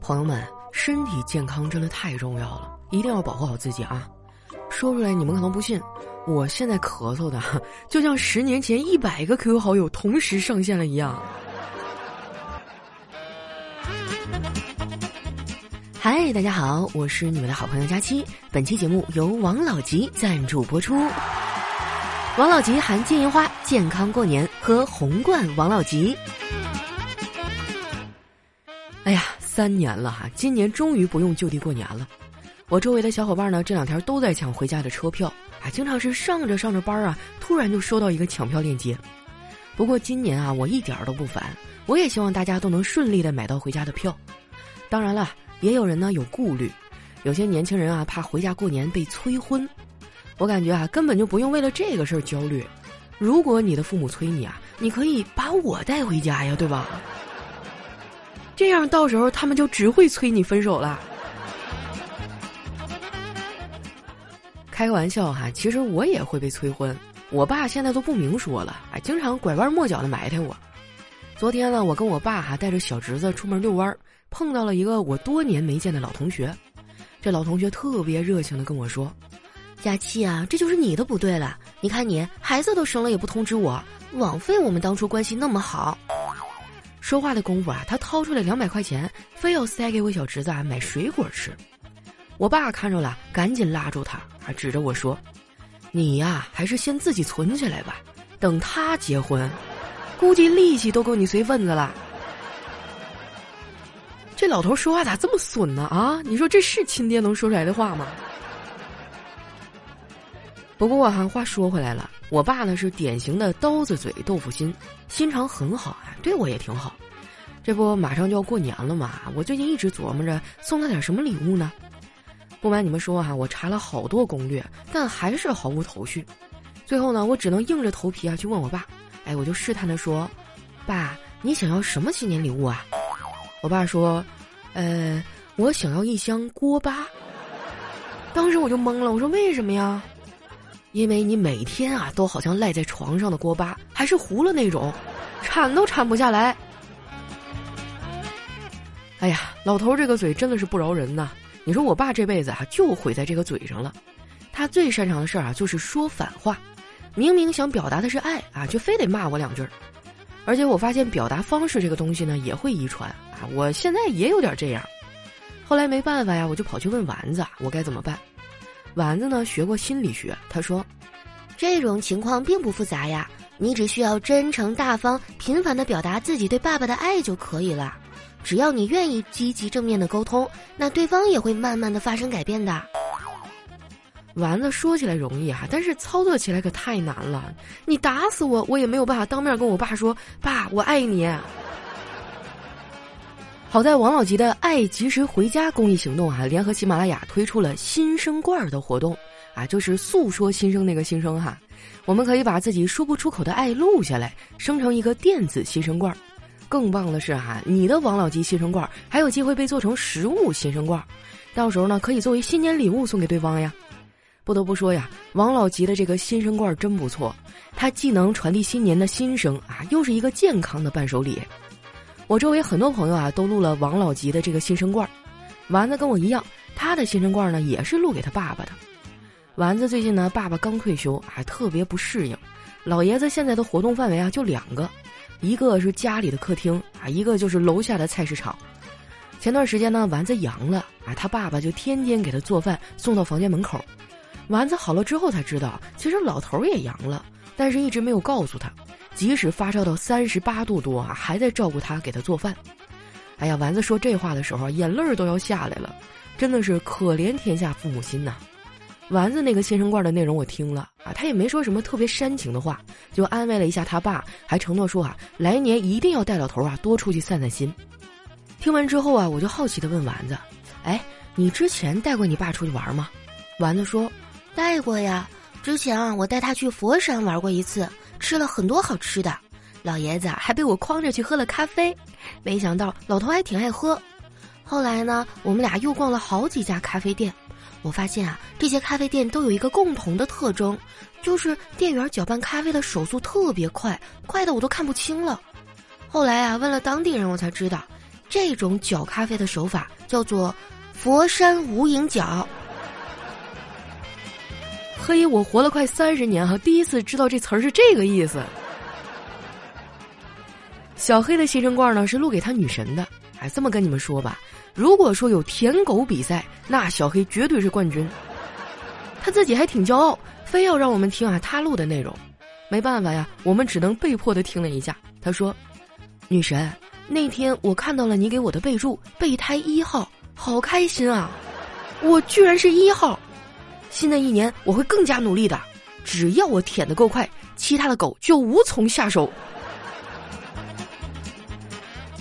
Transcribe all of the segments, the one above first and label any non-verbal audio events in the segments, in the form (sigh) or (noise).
朋友们，身体健康真的太重要了，一定要保护好自己啊！说出来你们可能不信，我现在咳嗽的 (laughs) 就像十年前一百个 QQ 好友同时上线了一样。嗨，大家好，我是你们的好朋友佳期。本期节目由王老吉赞助播出。王老吉含金银花，健康过年，喝红罐王老吉。哎呀，三年了哈，今年终于不用就地过年了。我周围的小伙伴呢，这两天都在抢回家的车票，啊，经常是上着上着班啊，突然就收到一个抢票链接。不过今年啊，我一点都不烦，我也希望大家都能顺利的买到回家的票。当然了，也有人呢有顾虑，有些年轻人啊怕回家过年被催婚。我感觉啊，根本就不用为了这个事儿焦虑。如果你的父母催你啊，你可以把我带回家呀，对吧？这样到时候他们就只会催你分手了。开个玩笑哈，其实我也会被催婚。我爸现在都不明说了，哎，经常拐弯抹角的埋汰我。昨天呢，我跟我爸哈带着小侄子出门遛弯，碰到了一个我多年没见的老同学。这老同学特别热情的跟我说：“佳琪啊，这就是你的不对了。你看你孩子都生了也不通知我，枉费我们当初关系那么好。”说话的功夫啊，他掏出来两百块钱，非要塞给我小侄子啊买水果吃。我爸看着了，赶紧拉住他，还，指着我说：“你呀，还是先自己存起来吧，等他结婚，估计利息都够你随份子了。”这老头说话咋这么损呢？啊，你说这是亲爹能说出来的话吗？不过哈，话说回来了，我爸呢是典型的刀子嘴豆腐心，心肠很好啊，对我也挺好。这不马上就要过年了嘛，我最近一直琢磨着送他点什么礼物呢。不瞒你们说哈，我查了好多攻略，但还是毫无头绪。最后呢，我只能硬着头皮啊去问我爸。哎，我就试探的说：“爸，你想要什么新年礼物啊？”我爸说：“呃，我想要一箱锅巴。”当时我就懵了，我说：“为什么呀？”因为你每天啊都好像赖在床上的锅巴，还是糊了那种，铲都铲不下来。哎呀，老头这个嘴真的是不饶人呐！你说我爸这辈子啊就毁在这个嘴上了。他最擅长的事儿啊就是说反话，明明想表达的是爱啊，就非得骂我两句儿。而且我发现表达方式这个东西呢也会遗传啊，我现在也有点这样。后来没办法呀，我就跑去问丸子，我该怎么办？丸子呢学过心理学，他说：“这种情况并不复杂呀，你只需要真诚大方、频繁的表达自己对爸爸的爱就可以了。只要你愿意积极正面的沟通，那对方也会慢慢的发生改变的。”丸子说起来容易啊，但是操作起来可太难了。你打死我，我也没有办法当面跟我爸说：“爸，我爱你。”好在王老吉的“爱及时回家”公益行动啊，联合喜马拉雅推出了新生罐的活动啊，就是诉说新生那个心声哈。我们可以把自己说不出口的爱录下来，生成一个电子新生罐。更棒的是哈，你的王老吉新生罐还有机会被做成实物新生罐，到时候呢可以作为新年礼物送给对方呀。不得不说呀，王老吉的这个新生罐真不错，它既能传递新年的心声啊，又是一个健康的伴手礼。我周围很多朋友啊，都录了王老吉的这个新生罐儿。丸子跟我一样，他的新生罐呢也是录给他爸爸的。丸子最近呢，爸爸刚退休，还特别不适应。老爷子现在的活动范围啊就两个，一个是家里的客厅啊，一个就是楼下的菜市场。前段时间呢，丸子阳了啊，他爸爸就天天给他做饭送到房间门口。丸子好了之后才知道，其实老头也阳了，但是一直没有告诉他。即使发烧到三十八度多啊，还在照顾他，给他做饭。哎呀，丸子说这话的时候，眼泪儿都要下来了，真的是可怜天下父母心呐。丸子那个新生罐的内容我听了啊，他也没说什么特别煽情的话，就安慰了一下他爸，还承诺说啊，来年一定要带老头啊多出去散散心。听完之后啊，我就好奇的问丸子，哎，你之前带过你爸出去玩吗？丸子说，带过呀，之前啊，我带他去佛山玩过一次。吃了很多好吃的，老爷子还被我诓着去喝了咖啡，没想到老头还挺爱喝。后来呢，我们俩又逛了好几家咖啡店，我发现啊，这些咖啡店都有一个共同的特征，就是店员搅拌咖啡的手速特别快，快的我都看不清了。后来啊，问了当地人，我才知道，这种搅咖啡的手法叫做“佛山无影搅”。嘿，我活了快三十年哈，第一次知道这词儿是这个意思。小黑的新生罐呢是录给他女神的，哎，这么跟你们说吧，如果说有舔狗比赛，那小黑绝对是冠军。他自己还挺骄傲，非要让我们听啊他录的内容。没办法呀，我们只能被迫的听了一下。他说：“女神，那天我看到了你给我的备注，备胎一号，好开心啊！我居然是一号。新的一年我会更加努力的，只要我舔的够快，其他的狗就无从下手。”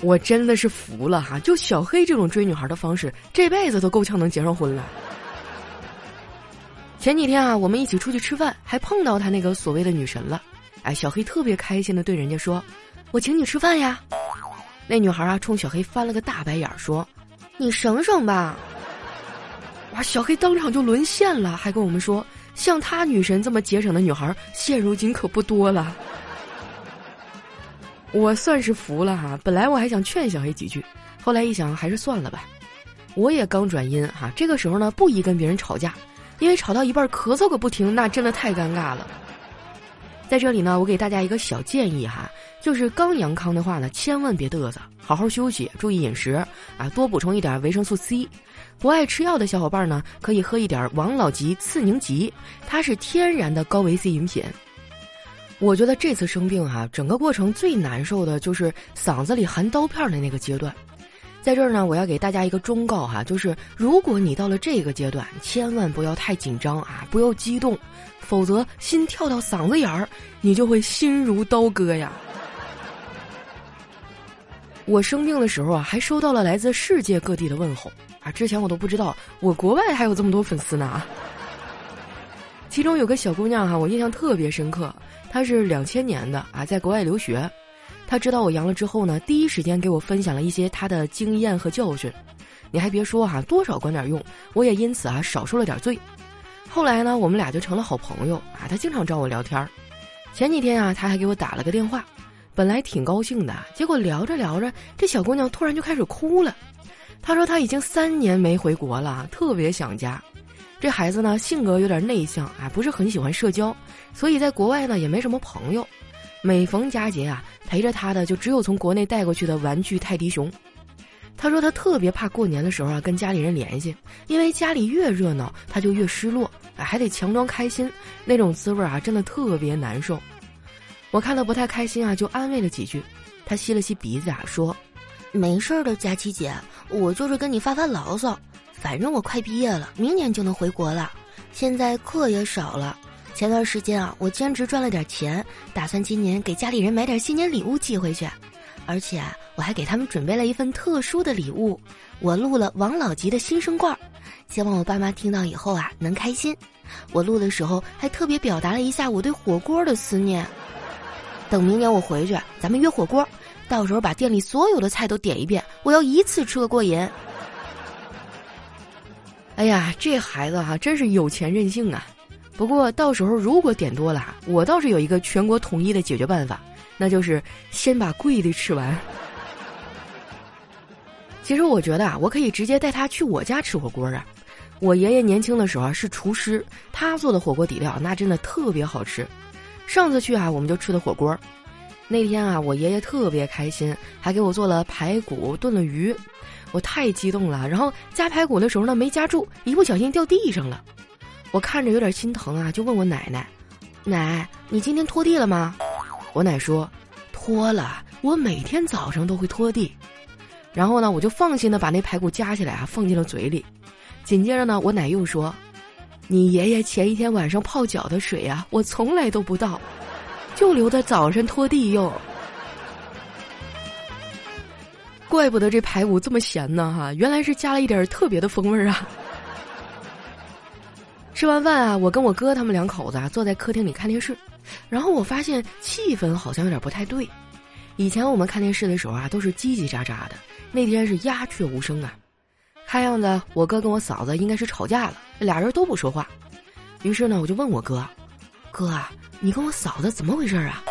我真的是服了哈！就小黑这种追女孩的方式，这辈子都够呛能结上婚了。前几天啊，我们一起出去吃饭，还碰到他那个所谓的女神了。哎，小黑特别开心的对人家说：“我请你吃饭呀。”那女孩啊，冲小黑翻了个大白眼儿，说：“你省省吧。”哇，小黑当场就沦陷了，还跟我们说：“像他女神这么节省的女孩，现如今可不多了。”我算是服了哈，本来我还想劝小黑几句，后来一想还是算了吧。我也刚转阴哈，这个时候呢不宜跟别人吵架，因为吵到一半咳嗽个不停，那真的太尴尬了。在这里呢，我给大家一个小建议哈，就是刚阳康的话呢，千万别嘚瑟，好好休息，注意饮食啊，多补充一点维生素 C。不爱吃药的小伙伴呢，可以喝一点王老吉次宁吉，它是天然的高维 C 饮品。我觉得这次生病哈，整个过程最难受的就是嗓子里含刀片的那个阶段。在这儿呢，我要给大家一个忠告哈，就是如果你到了这个阶段，千万不要太紧张啊，不要激动，否则心跳到嗓子眼儿，你就会心如刀割呀。我生病的时候啊，还收到了来自世界各地的问候啊，之前我都不知道我国外还有这么多粉丝呢。其中有个小姑娘哈，我印象特别深刻。她是两千年的啊，在国外留学。他知道我阳了之后呢，第一时间给我分享了一些他的经验和教训。你还别说哈，多少管点用，我也因此啊少受了点罪。后来呢，我们俩就成了好朋友啊。他经常找我聊天儿。前几天啊，他还给我打了个电话，本来挺高兴的，结果聊着聊着，这小姑娘突然就开始哭了。她说她已经三年没回国了，特别想家。这孩子呢，性格有点内向啊，不是很喜欢社交，所以在国外呢也没什么朋友。每逢佳节啊，陪着他的就只有从国内带过去的玩具泰迪熊。他说他特别怕过年的时候啊跟家里人联系，因为家里越热闹他就越失落，还得强装开心，那种滋味啊真的特别难受。我看他不太开心啊，就安慰了几句。他吸了吸鼻子啊，说：“没事的，佳琪姐，我就是跟你发发牢骚。”反正我快毕业了，明年就能回国了。现在课也少了。前段时间啊，我兼职赚了点钱，打算今年给家里人买点新年礼物寄回去。而且我还给他们准备了一份特殊的礼物，我录了王老吉的新生罐，希望我爸妈听到以后啊能开心。我录的时候还特别表达了一下我对火锅的思念。等明年我回去，咱们约火锅，到时候把店里所有的菜都点一遍，我要一次吃个过瘾。哎呀，这孩子哈真是有钱任性啊！不过到时候如果点多了，我倒是有一个全国统一的解决办法，那就是先把贵的吃完。其实我觉得啊，我可以直接带他去我家吃火锅啊。我爷爷年轻的时候是厨师，他做的火锅底料那真的特别好吃。上次去啊，我们就吃的火锅。那天啊，我爷爷特别开心，还给我做了排骨炖了鱼。我太激动了，然后夹排骨的时候呢没夹住，一不小心掉地上了。我看着有点心疼啊，就问我奶奶：“奶，你今天拖地了吗？”我奶说：“拖了，我每天早上都会拖地。”然后呢，我就放心的把那排骨夹起来啊，放进了嘴里。紧接着呢，我奶又说：“你爷爷前一天晚上泡脚的水啊，我从来都不倒，就留在早上拖地用。”怪不得这排骨这么咸呢，哈，原来是加了一点特别的风味啊！吃完饭啊，我跟我哥他们两口子啊坐在客厅里看电视，然后我发现气氛好像有点不太对。以前我们看电视的时候啊，都是叽叽喳喳的，那天是鸦雀无声啊。看样子我哥跟我嫂子应该是吵架了，俩人都不说话。于是呢，我就问我哥：“哥啊，你跟我嫂子怎么回事啊？”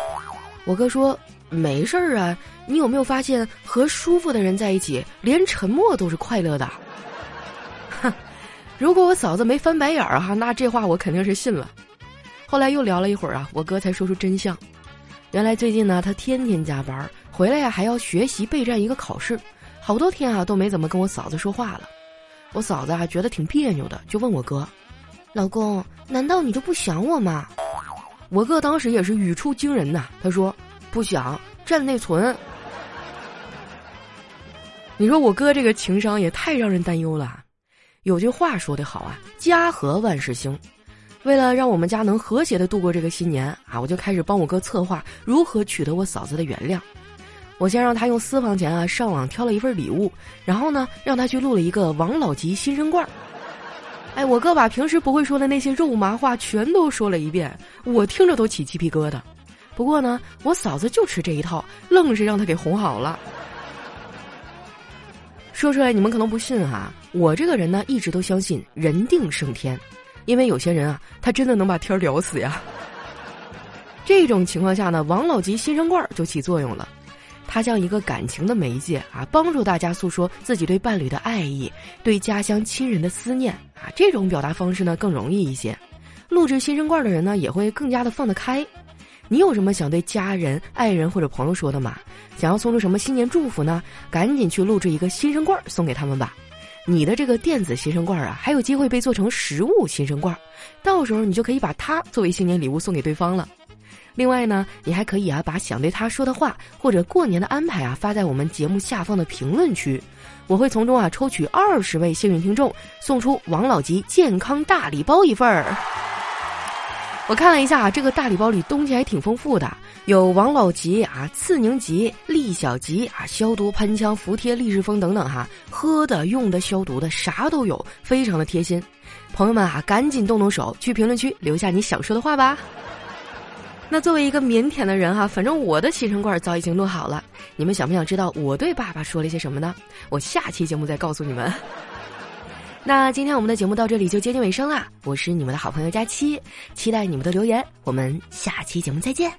我哥说：“没事儿啊，你有没有发现和舒服的人在一起，连沉默都是快乐的？如果我嫂子没翻白眼儿哈，那这话我肯定是信了。后来又聊了一会儿啊，我哥才说出真相。原来最近呢，他天天加班，回来呀还要学习备战一个考试，好多天啊都没怎么跟我嫂子说话了。我嫂子啊觉得挺别扭的，就问我哥：“老公，难道你就不想我吗？”我哥当时也是语出惊人呐，他说。不想占内存，你说我哥这个情商也太让人担忧了。有句话说得好啊，家和万事兴。为了让我们家能和谐的度过这个新年啊，我就开始帮我哥策划如何取得我嫂子的原谅。我先让他用私房钱啊上网挑了一份礼物，然后呢让他去录了一个王老吉新生罐。哎，我哥把平时不会说的那些肉麻话全都说了一遍，我听着都起鸡皮疙瘩。不过呢，我嫂子就吃这一套，愣是让他给哄好了。说出来你们可能不信哈，我这个人呢一直都相信人定胜天，因为有些人啊，他真的能把天聊死呀。(laughs) 这种情况下呢，王老吉新生罐就起作用了，它像一个感情的媒介啊，帮助大家诉说自己对伴侣的爱意，对家乡亲人的思念啊。这种表达方式呢更容易一些，录制新生罐的人呢也会更加的放得开。你有什么想对家人、爱人或者朋友说的吗？想要送出什么新年祝福呢？赶紧去录制一个新生罐送给他们吧。你的这个电子新生罐啊，还有机会被做成实物新生罐，到时候你就可以把它作为新年礼物送给对方了。另外呢，你还可以啊，把想对他说的话或者过年的安排啊，发在我们节目下方的评论区，我会从中啊抽取二十位幸运听众，送出王老吉健康大礼包一份儿。我看了一下啊，这个大礼包里东西还挺丰富的，有王老吉啊、刺宁吉、利小吉啊、消毒喷枪、服帖、利士封等等哈，喝的、用的、消毒的啥都有，非常的贴心。朋友们啊，赶紧动动手，去评论区留下你想说的话吧。那作为一个腼腆的人哈，反正我的新生罐早已经弄好了，你们想不想知道我对爸爸说了些什么呢？我下期节目再告诉你们。那今天我们的节目到这里就接近尾声啦，我是你们的好朋友佳期，期待你们的留言，我们下期节目再见。